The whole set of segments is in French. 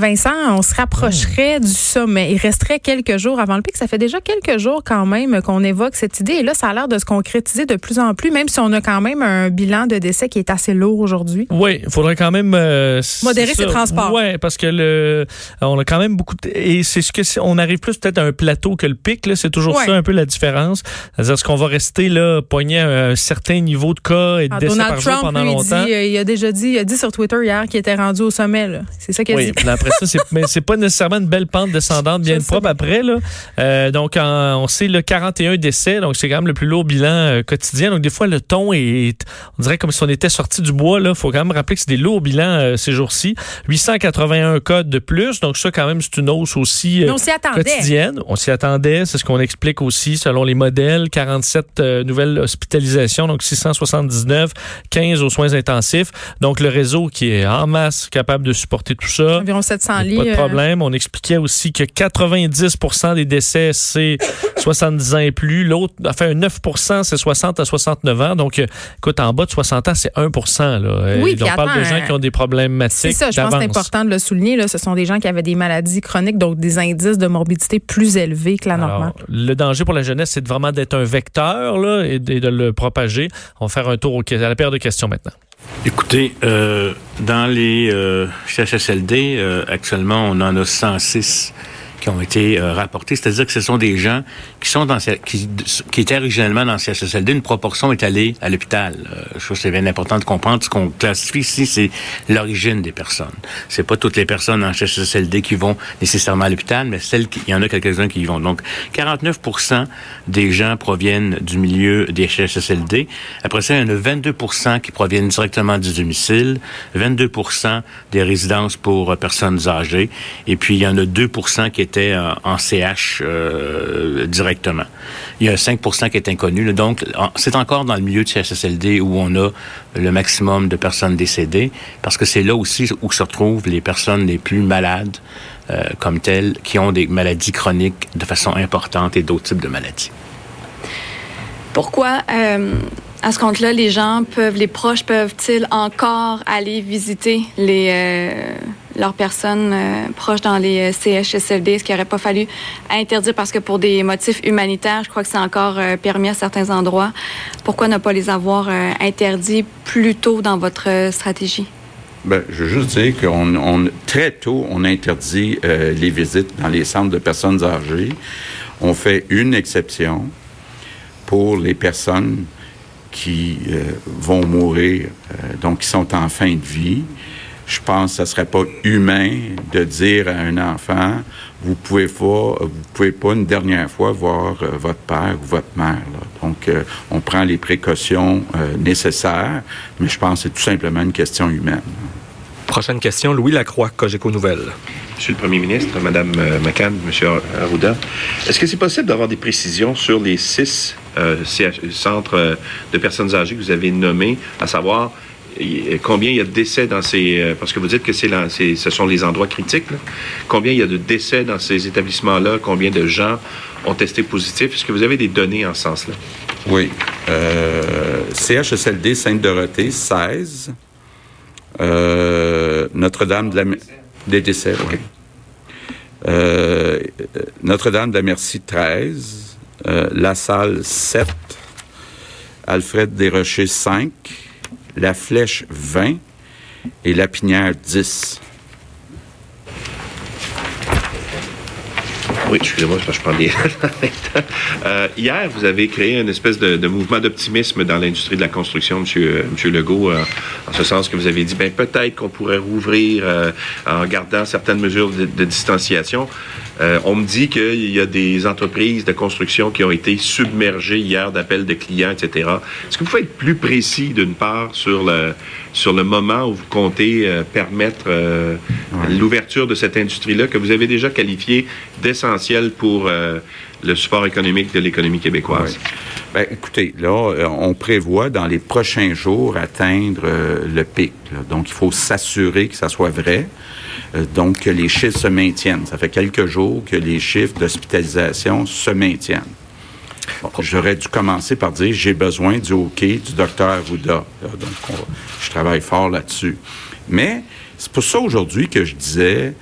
Vincent, on se rapprocherait du sommet. Il resterait quelques jours avant le pic. Ça fait déjà quelques jours quand même qu'on évoque cette idée. Et là, ça a l'air de se concrétiser de plus en plus, même si on a quand même un bilan de décès qui est assez lourd aujourd'hui. Oui, il faudrait quand même euh, modérer ses transports. Oui, parce que le, on a quand même beaucoup de, et c'est ce que on arrive plus peut-être à un plateau que le pic. Là, c'est toujours ça un peu la différence. C'est-à-dire ce qu'on va rester là pogné à un certain niveau de cas et de ah, décès Donald par Trump, jour pendant longtemps? Il, il, a déjà dit, il a dit sur Twitter hier qu'il était rendu au sommet. C'est ça qu'il a dit ça, mais c'est pas nécessairement une belle pente descendante bien propre après. Là. Euh, donc, on sait le 41 décès, donc c'est quand même le plus lourd bilan euh, quotidien. Donc, des fois, le ton est, on dirait comme si on était sorti du bois. Il faut quand même rappeler que c'est des lourds bilans euh, ces jours-ci. 881 cas de plus, donc ça, quand même, c'est une hausse aussi on s'y attendait. quotidienne. On s'y attendait, c'est ce qu'on explique aussi selon les modèles. 47 nouvelles hospitalisations, donc 679, 15 aux soins intensifs. Donc, le réseau qui est en masse capable de supporter tout ça. Environ 700 lits. Pas de problème. On expliquait aussi que 90% des décès, c'est 70 ans et plus. L'autre, enfin, 9% c'est 60 à 69 ans. Donc, écoute, en bas de 60 ans, c'est 1 là. Oui, on parle de gens qui ont des problèmes C'est ça, je pense que c'est important de le souligner. Là. Ce sont des gens qui avaient des maladies chroniques, donc des indices de morbidité plus élevés que la normale. Le danger pour la jeunesse, c'est vraiment d'être un vecteur là, et de le propager. On va faire un tour à la paire de questions maintenant. Écoutez, euh, dans les euh, CHSLD, euh, actuellement, on en a 106 qui ont été euh, rapportés. C'est-à-dire que ce sont des gens qui sont dans qui, qui étaient originellement dans le CHSLD. Une proportion est allée à l'hôpital. Euh, je trouve que c'est bien important de comprendre. Ce qu'on classifie ici, c'est l'origine des personnes. C'est pas toutes les personnes en CHSLD qui vont nécessairement à l'hôpital, mais celles qui, il y en a quelques-uns qui y vont. Donc, 49 des gens proviennent du milieu des CHSLD. Après ça, il y en a 22 qui proviennent directement du domicile, 22 des résidences pour personnes âgées, et puis il y en a 2 qui était en CH euh, directement. Il y a 5 qui est inconnu. donc, c'est encore dans le milieu de CHSLD où on a le maximum de personnes décédées, parce que c'est là aussi où se retrouvent les personnes les plus malades euh, comme telles, qui ont des maladies chroniques de façon importante et d'autres types de maladies. Pourquoi, euh, à ce compte-là, les gens peuvent, les proches peuvent-ils encore aller visiter les leurs personnes euh, proches dans les euh, CHSLD, ce qui n'aurait pas fallu interdire parce que pour des motifs humanitaires, je crois que c'est encore euh, permis à certains endroits. Pourquoi ne pas les avoir interdits plus tôt dans votre stratégie? Bien, je veux juste dire qu'on on, très tôt, on interdit les visites dans les centres de personnes âgées. On fait une exception pour les personnes qui vont mourir, donc qui sont en fin de vie je pense que ce serait pas humain de dire à un enfant, vous pouvez pas, vous pouvez pas une dernière fois voir euh, votre père ou votre mère. Donc, euh, on prend les précautions euh, nécessaires, mais je pense que c'est tout simplement une question humaine. Prochaine question, Louis Lacroix, Cogeco Nouvelle. Monsieur le Premier ministre, Madame McCann, Monsieur Arruda, est-ce que c'est possible d'avoir des précisions sur les six centres de personnes âgées que vous avez nommés, à savoir combien il y a de décès dans ces... Euh, parce que vous dites que c'est ce sont les endroits critiques. Combien il y a de décès dans ces établissements-là? Combien de gens ont testé positif? Est-ce que vous avez des données en ce sens-là? Oui. Euh, CHSLD Sainte-Dorothée, 16. Euh, Notre-Dame de la... Des décès, oui. Euh, Notre-Dame de la Merci, 13. la Salle, 7. Alfred Desrochers, 5 la flèche 20 et la pinière 10. Oui, excusez-moi, je prends des... euh, hier, vous avez créé une espèce de, mouvement d'optimisme dans l'industrie de la construction, Monsieur, monsieur Legault, euh, en ce sens que vous avez dit, ben peut-être qu'on pourrait rouvrir euh, en gardant certaines mesures de distanciation. Euh, on me dit qu'il y a des entreprises de construction qui ont été submergées hier d'appels de clients, etc. Est-ce que vous pouvez être plus précis, d'une part, sur le, sur le moment où vous comptez euh, permettre euh, l'ouverture de cette industrie-là, que vous avez déjà qualifiée d'essentielle pour euh, le support économique de l'économie québécoise? Oui. Ben, écoutez, là, euh, on prévoit dans les prochains jours atteindre euh, le pic. là. Donc, il faut s'assurer que ça soit vrai. Euh, donc, que les chiffres se maintiennent. Ça fait quelques jours que les chiffres d'hospitalisation se maintiennent. Bon, J'aurais dû commencer par dire j'ai besoin du OK du docteur Arruda. Là, Donc, on- je travaille fort là-dessus. Mais c'est pour ça aujourd'hui que je disais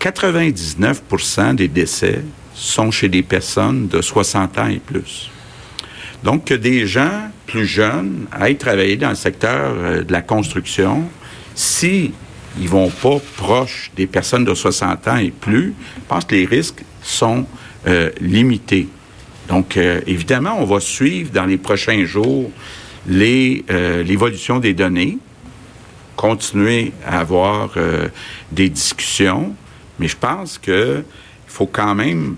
99% des décès sont chez des personnes de 60 ans et plus. Donc, que des gens plus jeunes aillent travailler dans le secteur euh, de la construction, si ils vont pas proche des personnes de 60 ans et plus, je pense que les risques sont euh, limités. Donc, euh, évidemment, on va suivre dans les prochains jours l'évolution des données, continuer à avoir des discussions, mais je pense que faut quand même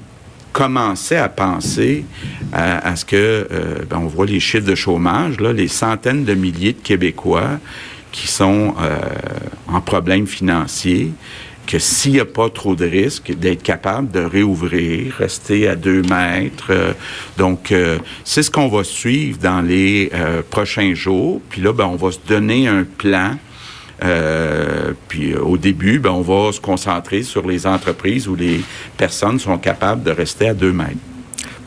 commencer à penser à, à ce que, euh, ben, on voit les chiffres de chômage, là, les centaines de milliers de Québécois qui sont euh, en problème financier, que s'il n'y a pas trop de risques, d'être capable de réouvrir, rester à deux mètres. euh, donc, euh, c'est ce qu'on va suivre dans les euh, prochains jours. Puis là, ben, on va se donner un plan. Euh, puis euh, au début, ben, on va se concentrer sur les entreprises où les personnes sont capables de rester à deux mètres.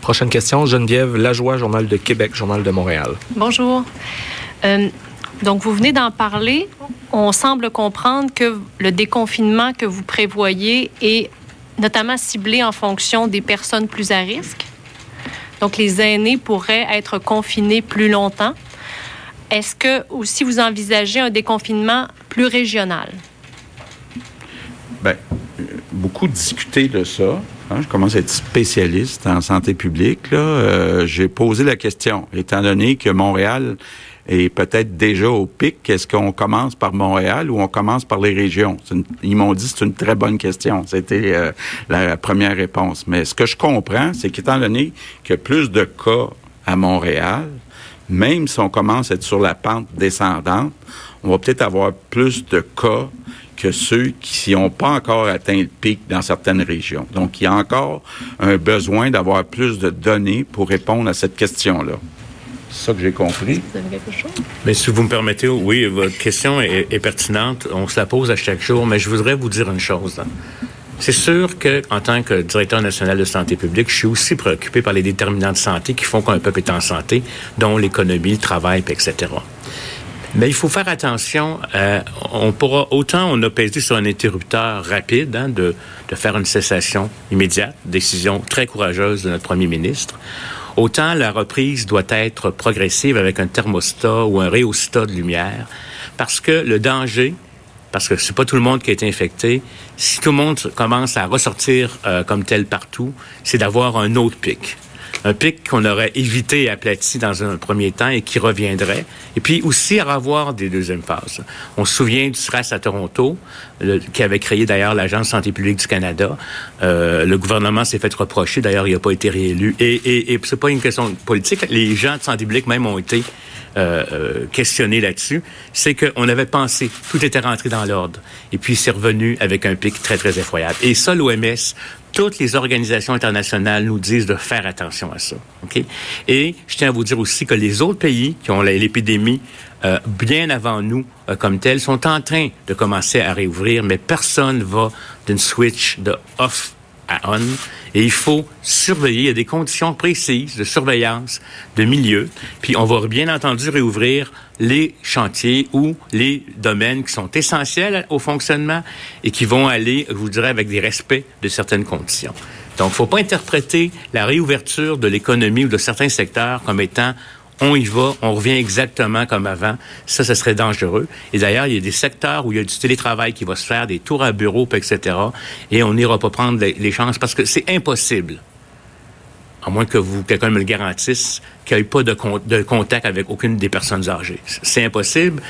Prochaine question, Geneviève Lajoie, Journal de Québec, Journal de Montréal. Bonjour. Euh, donc, vous venez d'en parler. On semble comprendre que le déconfinement que vous prévoyez est notamment ciblé en fonction des personnes plus à risque. Donc, les aînés pourraient être confinés plus longtemps. Est-ce que aussi vous envisagez un déconfinement plus régional? Ben, euh, beaucoup discuté de ça. hein. Je commence à être spécialiste en santé publique. Euh, J'ai posé la question, étant donné que Montréal est peut-être déjà au pic, est-ce qu'on commence par Montréal ou on commence par les régions? Ils m'ont dit que c'est une très bonne question. C'était euh, la première réponse. Mais ce que je comprends, c'est qu'étant donné qu'il y a plus de cas à Montréal, même si on commence à être sur la pente descendante, on va peut-être avoir plus de cas que ceux qui n'ont pas encore atteint le pic dans certaines régions. Donc, il y a encore un besoin d'avoir plus de données pour répondre à cette question-là. C'est ça que j'ai compris. Vous avez quelque chose? Mais si vous me permettez, oui, votre question est, est pertinente. On se la pose à chaque jour, mais je voudrais vous dire une chose. hein. C'est sûr que, en tant que directeur national de santé publique, je suis aussi préoccupé par les déterminants de santé qui font qu'un peuple est en santé, dont l'économie, le travail, etc. Mais il faut faire attention. euh, on pourra autant on a pesé sur un interrupteur rapide hein, de, de faire une cessation immédiate, décision très courageuse de notre premier ministre. Autant la reprise doit être progressive avec un thermostat ou un réostat de lumière, parce que le danger, parce que c'est pas tout le monde qui a été infecté, si tout le monde commence à ressortir euh, comme tel partout, c'est d'avoir un autre pic un pic qu'on aurait évité et aplati dans un premier temps et qui reviendrait. Et puis aussi à revoir des deuxièmes phases. On se souvient du SRAS à Toronto, qui avait créé d'ailleurs l'Agence santé publique du Canada. Euh, le gouvernement s'est fait reprocher, d'ailleurs il n'a pas été réélu. Et, et, et c'est pas une question politique, les gens de santé publique même ont été euh, euh, là-dessus. C'est qu'on avait pensé, tout était rentré dans l'ordre. Et puis c'est revenu avec un pic très, très effroyable. Et ça, l'OMS toutes les organisations internationales nous disent de faire attention à ça. OK? Et je tiens à vous dire aussi que les autres pays qui ont l'épidémie euh, bien avant nous euh, comme tels sont en train de commencer à réouvrir, mais personne va d'une switch de off Et il faut surveiller. Il y a des conditions précises de surveillance de milieu. Puis on va bien entendu réouvrir les chantiers ou les domaines qui sont essentiels au fonctionnement et qui vont aller, je vous dirais, avec des respects de certaines conditions. Donc, il ne faut pas interpréter la réouverture de l'économie ou de certains secteurs comme étant on y va, on revient exactement comme avant. Ça, ce serait dangereux. Et d'ailleurs, il y a des secteurs où il y a du télétravail qui va se faire, des tours à bureau, etc. Et on n'ira pas prendre les, chances parce que c'est impossible à moins que vous quelqu'un me le garantisse, qu'il n'y ait pas de, de contact avec aucune des personnes âgées. C'est impossible.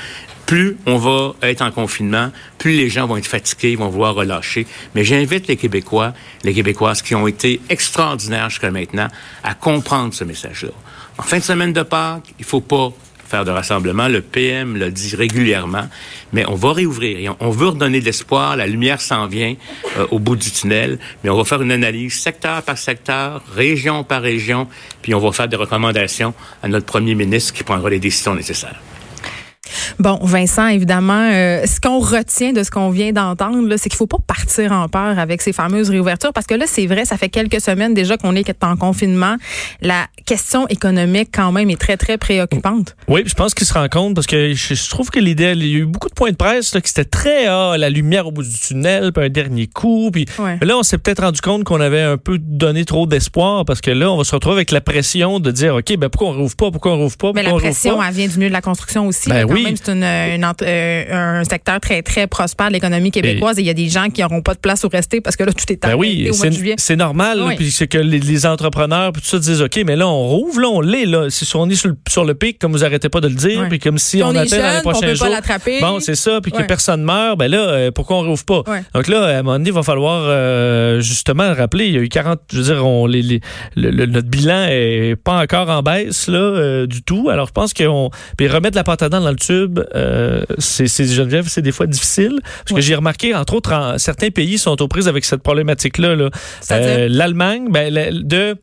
Plus on va être en confinement, plus les gens vont être fatigués, vont vouloir relâcher. Mais j'invite les Québécois, les Québécoises qui ont été extraordinaires jusqu'à maintenant, à comprendre ce message-là. En fin de semaine de Pâques, il faut pas faire de rassemblement. Le PM le dit régulièrement, mais on va réouvrir. Et on, veut redonner de l'espoir. La lumière s'en vient euh, au bout du tunnel, mais on va faire une analyse secteur par secteur, région par région, puis on va faire des recommandations à notre premier ministre qui prendra les décisions nécessaires. Bon, Vincent, évidemment, euh, ce qu'on retient de ce qu'on vient d'entendre, là, c'est qu'il faut pas partir en peur avec ces fameuses réouvertures, parce que là, c'est vrai, ça fait quelques semaines déjà qu'on est en confinement. La question économique, quand même, est très, très préoccupante. Oui, je pense qu'il se rend compte parce que je, je trouve que l'idée, il y a eu beaucoup de points de presse là, qui étaient très ah, la lumière au bout du tunnel, puis un dernier coup. Puis Ouais. là, on s'est peut-être rendu compte qu'on avait un peu donné trop d'espoir parce que là, on va se retrouver avec la pression de dire, ok, ben pourquoi on rouvre pas, pourquoi on rouvre pas, Mais la on rouvre pression, pas? elle vient du milieu de la construction aussi. Ben oui. même, c'est une, une ent- euh, un secteur très, très prospère de l'économie québécoise et il y a des gens qui n'auront pas de place où rester parce que là, tout est Ben oui, c'est normal, Oui. puis c'est que les, les entrepreneurs puis tout ça disent OK, mais là on rouvre, là on l'est là, si on est sur le, sur le pic comme vous arrêtez pas de le dire, Ouais. puis comme si on, on atteint dans les jeune, on prochains peut jours. Bon, c'est ça, puis que personne meurt, ben là euh, pourquoi on rouvre pas? Donc là à un moment donné, il va falloir euh, justement rappeler, il y a eu 40, je veux dire on les, les- le- le- notre bilan est pas encore en baisse là euh, du tout. Alors je pense qu'on puis remettre la dents dans le tube, euh, c'est c'est Geneviève, c'est des fois difficile parce que j'ai remarqué entre autres en- certains pays sont aux prises avec cette problématique là là. C'est-à-dire? Euh, L'Allemagne, ben, de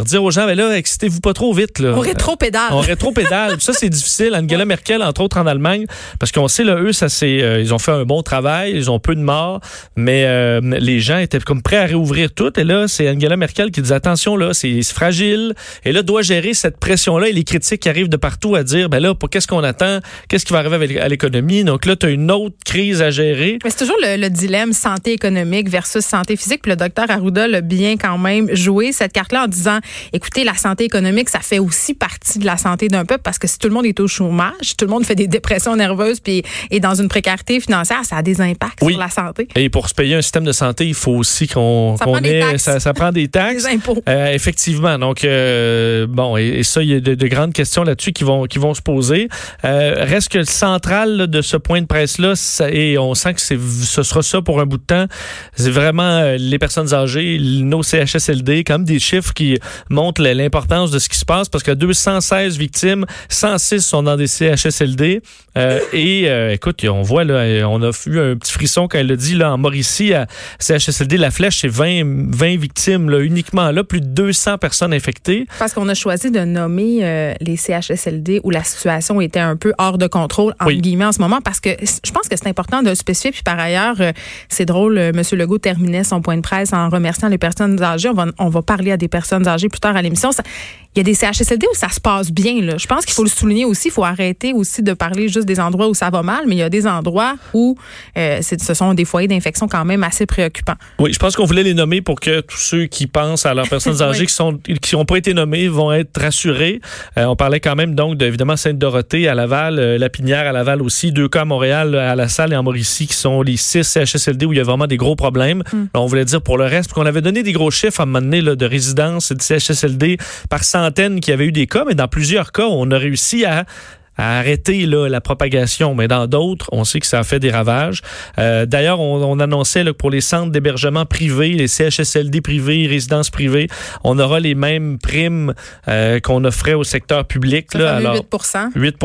dire aux gens, ben là, excitez-vous pas trop vite. Là. On rétro-pédale. On rétro-pédale. Ça, c'est difficile. Angela Merkel, entre autres en Allemagne, parce qu'on sait, là, eux, ça c'est, euh, ils ont fait un bon travail, ils ont peu de morts, mais euh, les gens étaient comme prêts à réouvrir tout. Et là, c'est Angela Merkel qui dit, attention, là, c'est fragile. Et là, doit gérer cette pression-là et les critiques qui arrivent de partout à dire, ben là, pour qu'est-ce qu'on attend? Qu'est-ce qui va arriver avec- à l'économie? Donc là, tu as une autre crise à gérer. Mais c'est toujours le, le dilemme santé économique versus santé physique. Puis le docteur Arruda l'a bien quand même joué cette carte-là en disant, écoutez, la santé économique, ça fait aussi partie de la santé d'un peuple parce que si tout le monde est au chômage, tout le monde fait des dépressions nerveuses puis est dans une précarité financière, ça a des impacts Oui. sur la santé. Et pour se payer un système de santé, il faut aussi qu'on ait, ça, ça prend des taxes. Des impôts. Euh, effectivement. Donc, euh, bon, et, et ça, il y a de, de grandes questions là-dessus qui vont, qui vont se poser. Euh, reste que le central là, de ce point de presse-là, ça- et on sent que c'est, ce sera ça pour un bout de temps, c'est vraiment les personnes âgées, nos CHSLD, comme des chiffres qui montrent l- l'importance de ce qui se passe, parce que 216 victimes, 106 sont dans des CHSLD. Euh, et euh, écoute, on voit, là, on a eu un petit frisson quand elle l'a dit, là, en Mauricie, à CHSLD, la flèche, c'est 20, 20 victimes, là, uniquement là, plus de 200 personnes infectées. Parce qu'on a choisi de nommer euh, les CHSLD où la situation était un peu hors de contrôle, Oui. guillemets, en ce moment, parce que je pense que c'est important de le spécifier. Puis par ailleurs, c'est drôle, M. Legault terminait son point de presse en remerciant les personnes âgées. On va, on va parler à des personnes âgées plus tard à l'émission. Il y a des CHSLD où ça se passe bien. Là. Je pense qu'il faut le souligner aussi. Il faut arrêter aussi de parler juste des endroits où ça va mal, mais il y a des endroits où euh, ce sont des foyers d'infection quand même assez préoccupants. Oui, je pense qu'on voulait les nommer pour que tous ceux qui pensent à leurs personnes âgées Oui. qui sont qui n'ont pas été nommés vont être rassurés. Euh, on parlait quand même donc de, évidemment Sainte-Dorothée à Laval, euh, Lapinière à Laval aussi, deux cas à Montréal, à La Salle et en Mauricie qui sont les six CHSLD où il y a vraiment des gros problèmes. On voulait dire pour le reste, qu'on avait donné des gros chiffres à un moment donné là, de résidences et de CHSLD par centaines qui avaient eu des cas, mais dans plusieurs cas, on a réussi à à arrêter là, la propagation, mais dans d'autres, on sait que ça a fait des ravages. Euh, D'ailleurs, on, on annonçait là, que pour les centres d'hébergement privés, les CHSLD privés, résidences privées, on aura les mêmes primes euh, qu'on offrait au secteur public. Là, alors, 8 8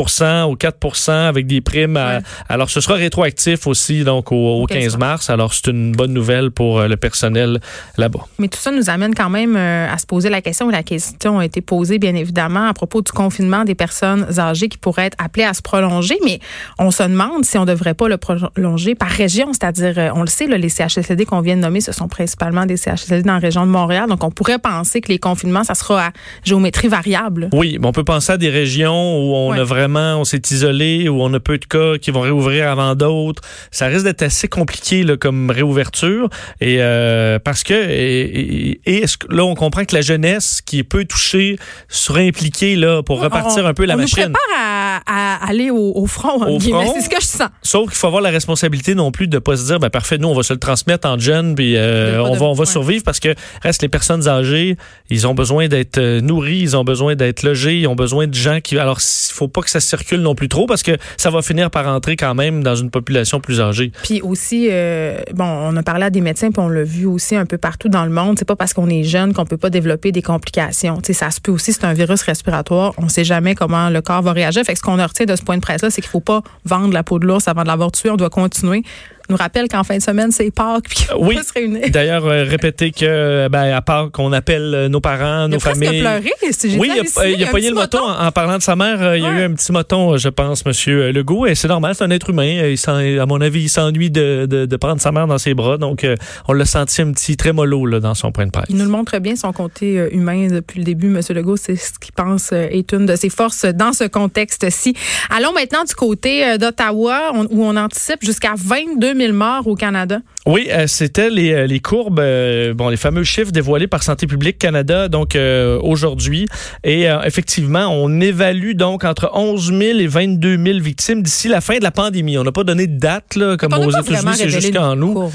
ou 4 avec des primes. à- Ouais. alors, ce sera rétroactif aussi donc au, au 15 mars. Alors, c'est une bonne nouvelle pour euh, le personnel là-bas. Mais tout ça nous amène quand même à se poser la question, et la question a été posée bien évidemment à propos du confinement des personnes âgées qui pourraient pourrait être appelé à se prolonger, mais on se demande si on devrait pas le prolonger par région, c'est-à-dire, euh, on le sait, là, les CHSLD qu'on vient de nommer, ce sont principalement des CHSLD dans la région de Montréal, donc on pourrait penser que les confinements, ça sera à géométrie variable. Oui, mais on peut penser à des régions où on a vraiment, on s'est isolé, où on a peu de cas qui vont réouvrir avant d'autres. Ça risque d'être assez compliqué là, comme réouverture, et euh, parce que et, et, là, on comprend que la jeunesse qui est peu touchée sera impliquée là pour repartir un peu la on machine. Nous prépare à, à aller au, au front, au front? C'est ce que je sens. Sauf qu'il faut avoir la responsabilité non plus de pas se dire, ben parfait, nous on va se le transmettre en jeune, puis euh, on va on va survivre parce que reste les personnes âgées, ils ont besoin d'être euh, nourris, ils ont besoin d'être logés, ils ont besoin de gens qui. Alors il faut pas que ça circule non plus trop parce que ça va finir par entrer quand même dans une population plus âgée. Puis aussi, euh, bon, on a parlé à des médecins, puis on l'a vu aussi un peu partout dans le monde. C'est pas parce qu'on est jeune qu'on peut pas développer des complications. ça se peut aussi, c'est un virus respiratoire. On sait jamais comment le corps va réagir. Fait que qu'on retient de ce point de presse-là, c'est qu'il faut pas vendre la peau de l'ours avant de l'avoir tué. On doit continuer nous rappelle qu'en fin de semaine, c'est Pâques, puis qu'on oui. se réunir. D'ailleurs, euh, répéter que, ben, à part qu'on appelle euh, nos parents, nos familles. Il a pleuré, Oui, il a, il a, pogné le moton en, parlant de sa mère. Euh, il y a eu un petit moton, je pense, Monsieur Legault, et c'est normal, c'est un être humain. Il à mon avis, il s'ennuie de, de, de, prendre sa mère dans ses bras, donc on l'a senti un petit trémolo là, dans son point de presse. Il nous le montre bien, son côté humain depuis le début, Monsieur Legault, c'est ce qu'il pense est une de ses forces dans ce contexte-ci. Allons maintenant du côté d'Ottawa, où on anticipe jusqu'à 22 000 morts au Canada oui, euh, c'était les, euh, les courbes, euh, bon, les fameux chiffres dévoilés par Santé publique Canada, donc aujourd'hui. Et effectivement, on évalue donc entre 11 000 et 22 000 victimes d'ici la fin de la pandémie. On n'a pas donné de date, là, comme aux États-Unis, c'est jusqu'en août.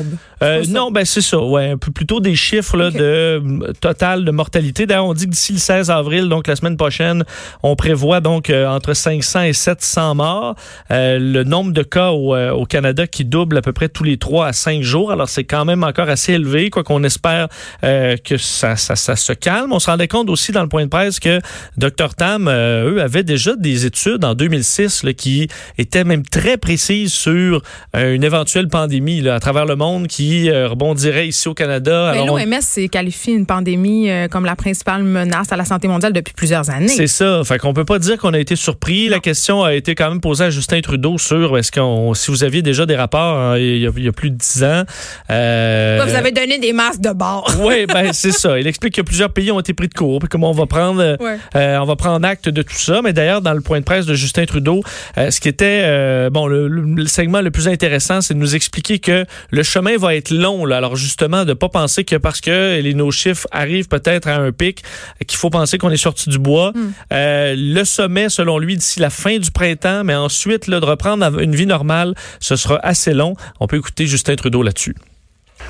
non, ben c'est ça, ouais, un peu plutôt des chiffres là, de total de mortalité. D'ailleurs, on dit que d'ici le 16 avril, donc la semaine prochaine, on prévoit donc entre 500 et 700 morts. le nombre de cas au, au Canada qui double à peu près tous les trois à cinq jours. Alors, c'est quand même encore assez élevé, quoi qu'on espère euh, que ça, ça, ça, se calme. On se rendait compte aussi dans le point de presse que Dr Tam, euh, eux, avaient déjà des études en 2006 là, qui étaient même très précises sur euh, une éventuelle pandémie là, à travers le monde qui rebondirait ici au Canada. L'OMS on... qualifie une pandémie comme la principale menace à la santé mondiale depuis plusieurs années. C'est ça. Fait qu'on peut pas dire qu'on a été surpris. La question a été quand même posée à Justin Trudeau sur est-ce qu'on si vous aviez déjà des rapports hein, il, y a, il y a plus de 10 ans. Euh, vous avez donné des masques de bord. oui, ben c'est ça. Il explique que plusieurs pays ont été pris de court, puis comment on va prendre, euh, on va prendre acte de tout ça. Mais d'ailleurs, dans le point de presse de Justin Trudeau, euh, ce qui était bon, le, segment le plus intéressant, c'est de nous expliquer que le chemin va être long. Là. Alors justement, de pas penser que parce que les, nos chiffres arrivent peut-être à un pic, qu'il faut penser qu'on est sorti du bois. Hmm. le sommet, selon lui, d'ici la fin du printemps, mais ensuite là, de reprendre une vie normale, ce sera assez long. On peut écouter Justin Trudeau là-dessus.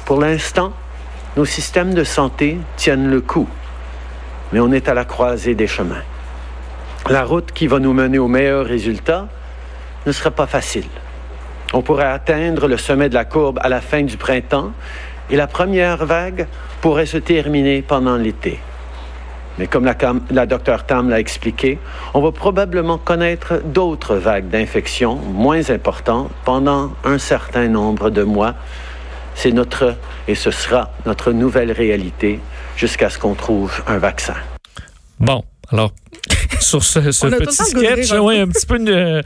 Pour l'instant, nos systèmes de santé tiennent le coup, mais on est à la croisée des chemins. La route qui va nous mener aux meilleurs résultats ne sera pas facile. On pourrait atteindre le sommet de la courbe à la fin du printemps et la première vague pourrait se terminer pendant l'été. Mais comme la, la docteur Tam l'a expliqué, on va probablement connaître d'autres vagues d'infection moins importantes pendant un certain nombre de mois. C'est notre, et ce sera notre nouvelle réalité jusqu'à ce qu'on trouve un vaccin. Bon, alors sur ce, petit sketch. Oui, un petit peu euh,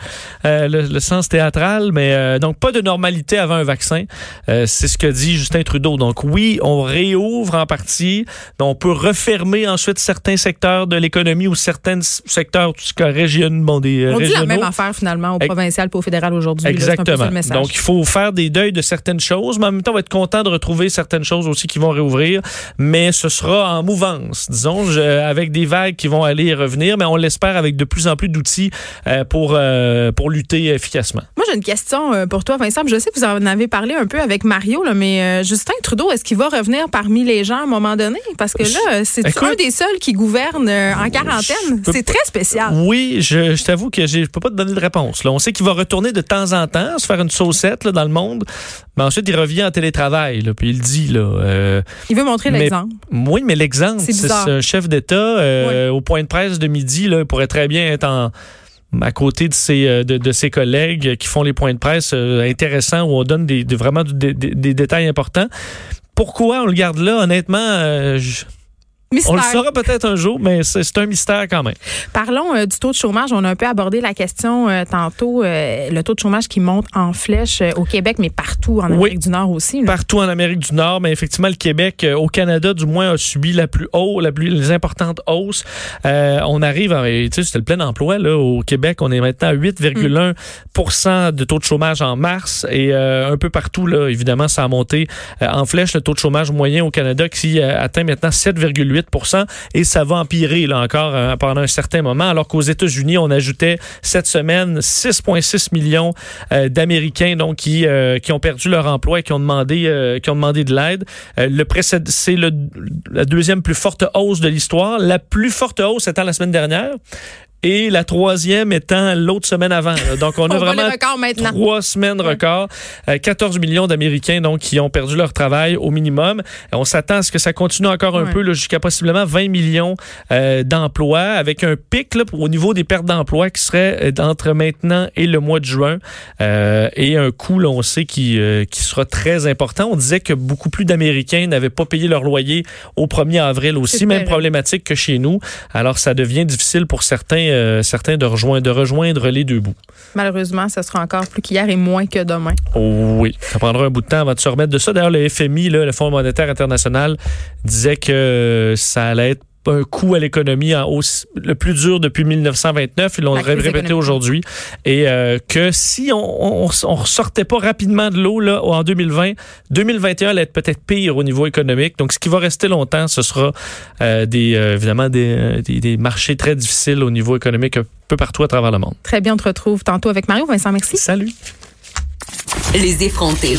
le, sens théâtral, mais euh, donc pas de normalité avant un vaccin. Euh, c'est ce que dit Justin Trudeau. Donc oui, on réouvre en partie, mais on peut refermer ensuite certains secteurs de l'économie ou certains secteurs, tout ce cas régionaux. Bon, des, on dit la même affaire finalement au provincial et au fédéral aujourd'hui. Exactement. donc il faut faire des deuils de certaines choses, mais en même temps on va être content de retrouver certaines choses aussi qui vont réouvrir, mais ce sera en mouvance, disons, avec des vagues qui vont aller et revenir, mais on l'espère avec de plus en plus d'outils euh, pour, euh, pour lutter efficacement. Moi, j'ai une question euh, pour toi, Vincent. Je sais que vous en avez parlé un peu avec Mario, là, mais Justin Trudeau, est-ce qu'il va revenir parmi les gens à un moment donné? Parce que là, c'est un des seuls qui gouverne en quarantaine? C'est très spécial. Oui, je, t'avoue que je ne peux pas te donner de réponse. Là. On sait qu'il va retourner de temps en temps, se faire une saucette là, dans le monde, mais ensuite, il revient en télétravail, là, puis il dit... Là, il veut montrer l'exemple. Oui, mais l'exemple, c'est un chef d'État au point de presse de midi, là, pourrait très bien être à côté de ses, euh, de, ses collègues qui font les points de presse euh, intéressants où on donne des, vraiment des, détails importants. Pourquoi on le garde là, honnêtement? Euh, Mystère. On le saura peut-être un jour, mais c'est un mystère quand même. Parlons euh, du taux de chômage. On a un peu abordé la question euh, tantôt. euh, le taux de chômage qui monte en flèche au Québec, mais partout en Amérique Oui. du Nord aussi. là. Partout en Amérique du Nord, mais effectivement, le Québec, au Canada, du moins, a subi la plus haute, la plus les importantes hausses. On arrive, à- tu sais, c'était le plein emploi là au Québec. On est maintenant à 8,1% de taux de chômage en mars et un peu partout là, évidemment, ça a monté en flèche le taux de chômage moyen au Canada qui atteint maintenant 7,8 et ça va empirer là encore euh, pendant un certain moment. Alors qu'aux États-Unis, on ajoutait cette semaine 6,6 millions euh, d'Américains donc qui euh, qui ont perdu leur emploi et qui ont demandé qui ont demandé de l'aide. Le c'est la deuxième plus forte hausse de l'histoire. La plus forte hausse étant la semaine dernière. Et la troisième étant l'autre semaine avant. là. Donc, on a On vraiment trois semaines records. Euh, 14 millions d'Américains donc qui ont perdu leur travail au minimum. On s'attend à ce que ça continue encore un Ouais. peu jusqu'à possiblement 20 millions euh, d'emplois avec un pic là, au niveau des pertes d'emplois qui serait euh, entre maintenant et le mois de juin Euh, et un coût là, on sait qui, euh, qui sera très important. On disait que beaucoup plus d'Américains n'avaient pas payé leur loyer au 1er avril aussi, même problématique que chez nous. Alors ça devient difficile pour certains, euh, certains de, rejoindre, de rejoindre les deux bouts. Malheureusement, ce sera encore plus qu'hier et moins que demain. Oh oui, ça prendra un bout de temps avant de se remettre de ça. D'ailleurs, le FMI, là, le Fonds monétaire international, disait que ça allait être un coût à l'économie en hausse le plus dur depuis 1929. Ils l'ont répété aujourd'hui. Et euh, que si on, on, on ressortait pas rapidement de l'eau là en 2020, 2021 allait être peut-être pire au niveau économique. Donc, ce qui va rester longtemps, ce sera euh, des, euh, évidemment des, des, des marchés très difficiles au niveau économique un peu partout à travers le monde. Très bien, on te retrouve tantôt avec Mario. Vincent, merci. Salut. Les effrontés.